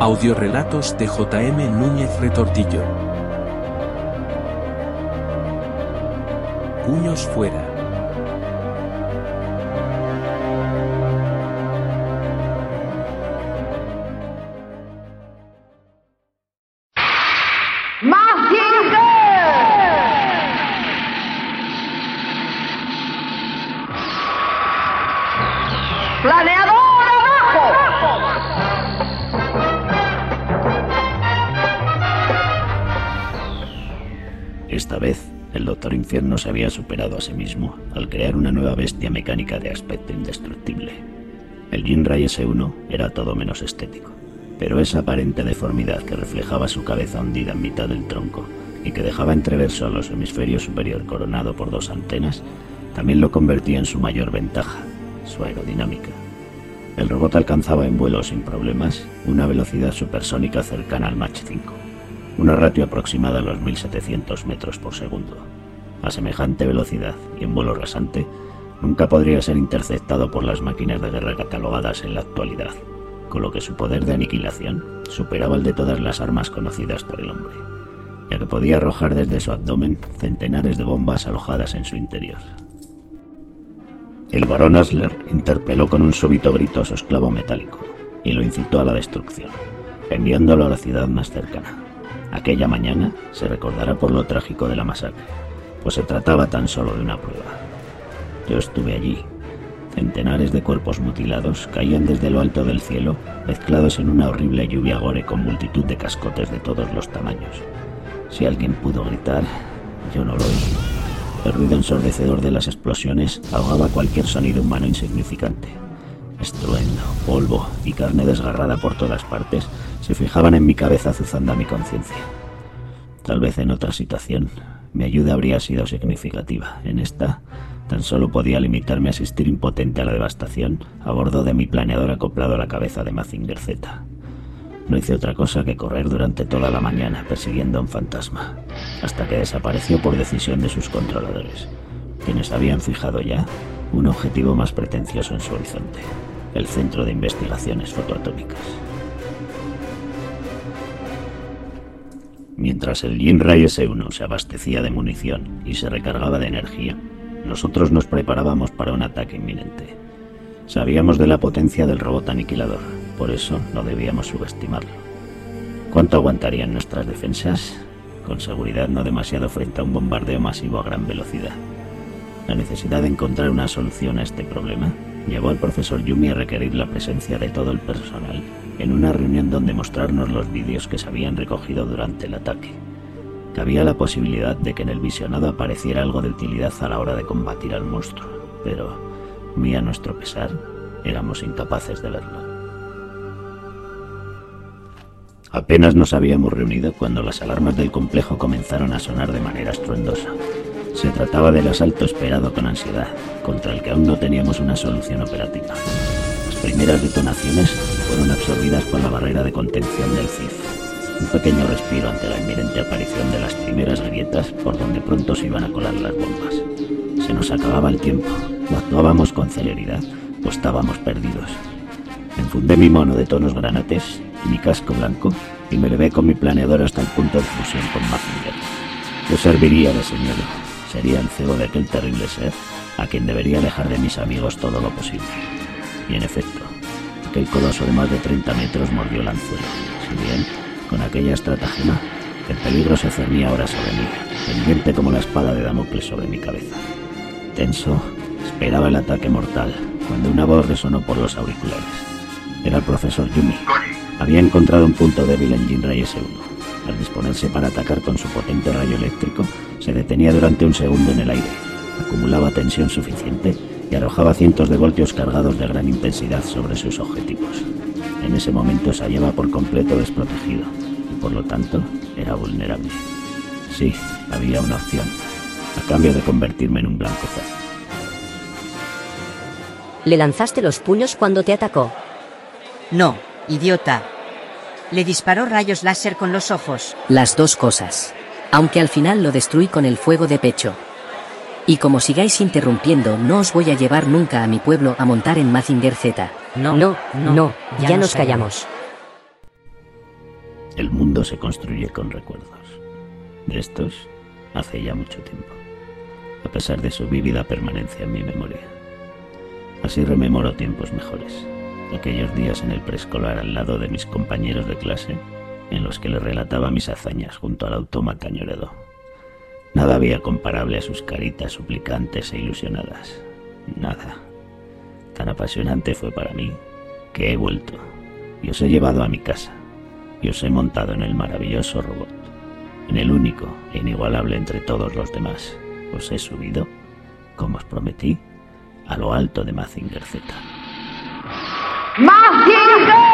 Audiorelatos de J.M. Núñez Retortillo. Puños fuera. ¡Planeador Esta vez, el Doctor Infierno se había superado a sí mismo al crear una nueva bestia mecánica de aspecto indestructible. El Jinrai S1 era todo menos estético, pero esa aparente deformidad que reflejaba su cabeza hundida en mitad del tronco y que dejaba entrever solo su hemisferio superior coronado por dos antenas, también lo convertía en su mayor ventaja, su aerodinámica. El robot alcanzaba en vuelo sin problemas una velocidad supersónica cercana al Mach 5 una ratio aproximada a los 1700 metros por segundo. A semejante velocidad y en vuelo rasante, nunca podría ser interceptado por las máquinas de guerra catalogadas en la actualidad, con lo que su poder de aniquilación superaba el de todas las armas conocidas por el hombre, ya que podía arrojar desde su abdomen centenares de bombas alojadas en su interior. El barón Asler interpeló con un súbito grito a su esclavo metálico y lo incitó a la destrucción, enviándolo a la ciudad más cercana. Aquella mañana se recordará por lo trágico de la masacre, pues se trataba tan solo de una prueba. Yo estuve allí. Centenares de cuerpos mutilados caían desde lo alto del cielo, mezclados en una horrible lluvia gore con multitud de cascotes de todos los tamaños. Si alguien pudo gritar, yo no lo oí. El ruido ensordecedor de las explosiones ahogaba cualquier sonido humano insignificante. Estruendo, polvo y carne desgarrada por todas partes se fijaban en mi cabeza azuzando a mi conciencia. Tal vez en otra situación mi ayuda habría sido significativa. En esta, tan solo podía limitarme a asistir impotente a la devastación a bordo de mi planeador acoplado a la cabeza de Mazinger Z. No hice otra cosa que correr durante toda la mañana persiguiendo a un fantasma, hasta que desapareció por decisión de sus controladores, quienes habían fijado ya un objetivo más pretencioso en su horizonte, el Centro de Investigaciones Fotoatómicas. Mientras el Jinrai S1 se abastecía de munición y se recargaba de energía, nosotros nos preparábamos para un ataque inminente. Sabíamos de la potencia del robot aniquilador, por eso no debíamos subestimarlo. ¿Cuánto aguantarían nuestras defensas? Con seguridad no demasiado frente a un bombardeo masivo a gran velocidad. La necesidad de encontrar una solución a este problema llevó al profesor Yumi a requerir la presencia de todo el personal en una reunión donde mostrarnos los vídeos que se habían recogido durante el ataque. Cabía la posibilidad de que en el visionado apareciera algo de utilidad a la hora de combatir al monstruo, pero, muy a nuestro pesar, éramos incapaces de verlo. Apenas nos habíamos reunido cuando las alarmas del complejo comenzaron a sonar de manera estruendosa. Se trataba del asalto esperado con ansiedad, contra el que aún no teníamos una solución operativa. Las primeras detonaciones fueron absorbidas por la barrera de contención del CIF. Un pequeño respiro ante la inminente aparición de las primeras grietas por donde pronto se iban a colar las bombas. Se nos acababa el tiempo. No actuábamos con celeridad o estábamos perdidos. Enfundé mi mono de tonos granates y mi casco blanco y me levé con mi planeador hasta el punto de fusión con Mazinger. Yo serviría de señuelo. Sería el cebo de aquel terrible ser a quien debería alejar de mis amigos todo lo posible. Y en efecto, aquel coloso de más de 30 metros mordió el anzuelo. Si bien, con aquella estratagema, el peligro se cernía ahora sobre mí, pendiente como la espada de Damocles sobre mi cabeza. Tenso, esperaba el ataque mortal, cuando una voz resonó por los auriculares. Era el profesor Yumi. Había encontrado un punto débil en Jinrai S1. Al disponerse para atacar con su potente rayo eléctrico, se detenía durante un segundo en el aire, acumulaba tensión suficiente y arrojaba cientos de voltios cargados de gran intensidad sobre sus objetivos. En ese momento se hallaba por completo desprotegido y por lo tanto era vulnerable. Sí, había una opción, a cambio de convertirme en un blanco fácil. ¿Le lanzaste los puños cuando te atacó? No, idiota. Le disparó rayos láser con los ojos. Las dos cosas. Aunque al final lo destruí con el fuego de pecho. Y como sigáis interrumpiendo, no os voy a llevar nunca a mi pueblo a montar en Mazinger Z. No, no, no, ya, nos callamos. El mundo se construye con recuerdos. De estos, hace ya mucho tiempo, a pesar de su vívida permanencia en mi memoria. Así rememoro tiempos mejores, aquellos días en el preescolar al lado de mis compañeros de clase, en los que les relataba mis hazañas junto al autómata ñoredo. Nada había comparable a sus caritas suplicantes e ilusionadas. Nada. Tan apasionante fue para mí que he vuelto y os he llevado a mi casa y os he montado en el maravilloso robot, en el único e inigualable entre todos los demás. Os he subido, como os prometí, a lo alto de Mazinger Z. ¡Mazinger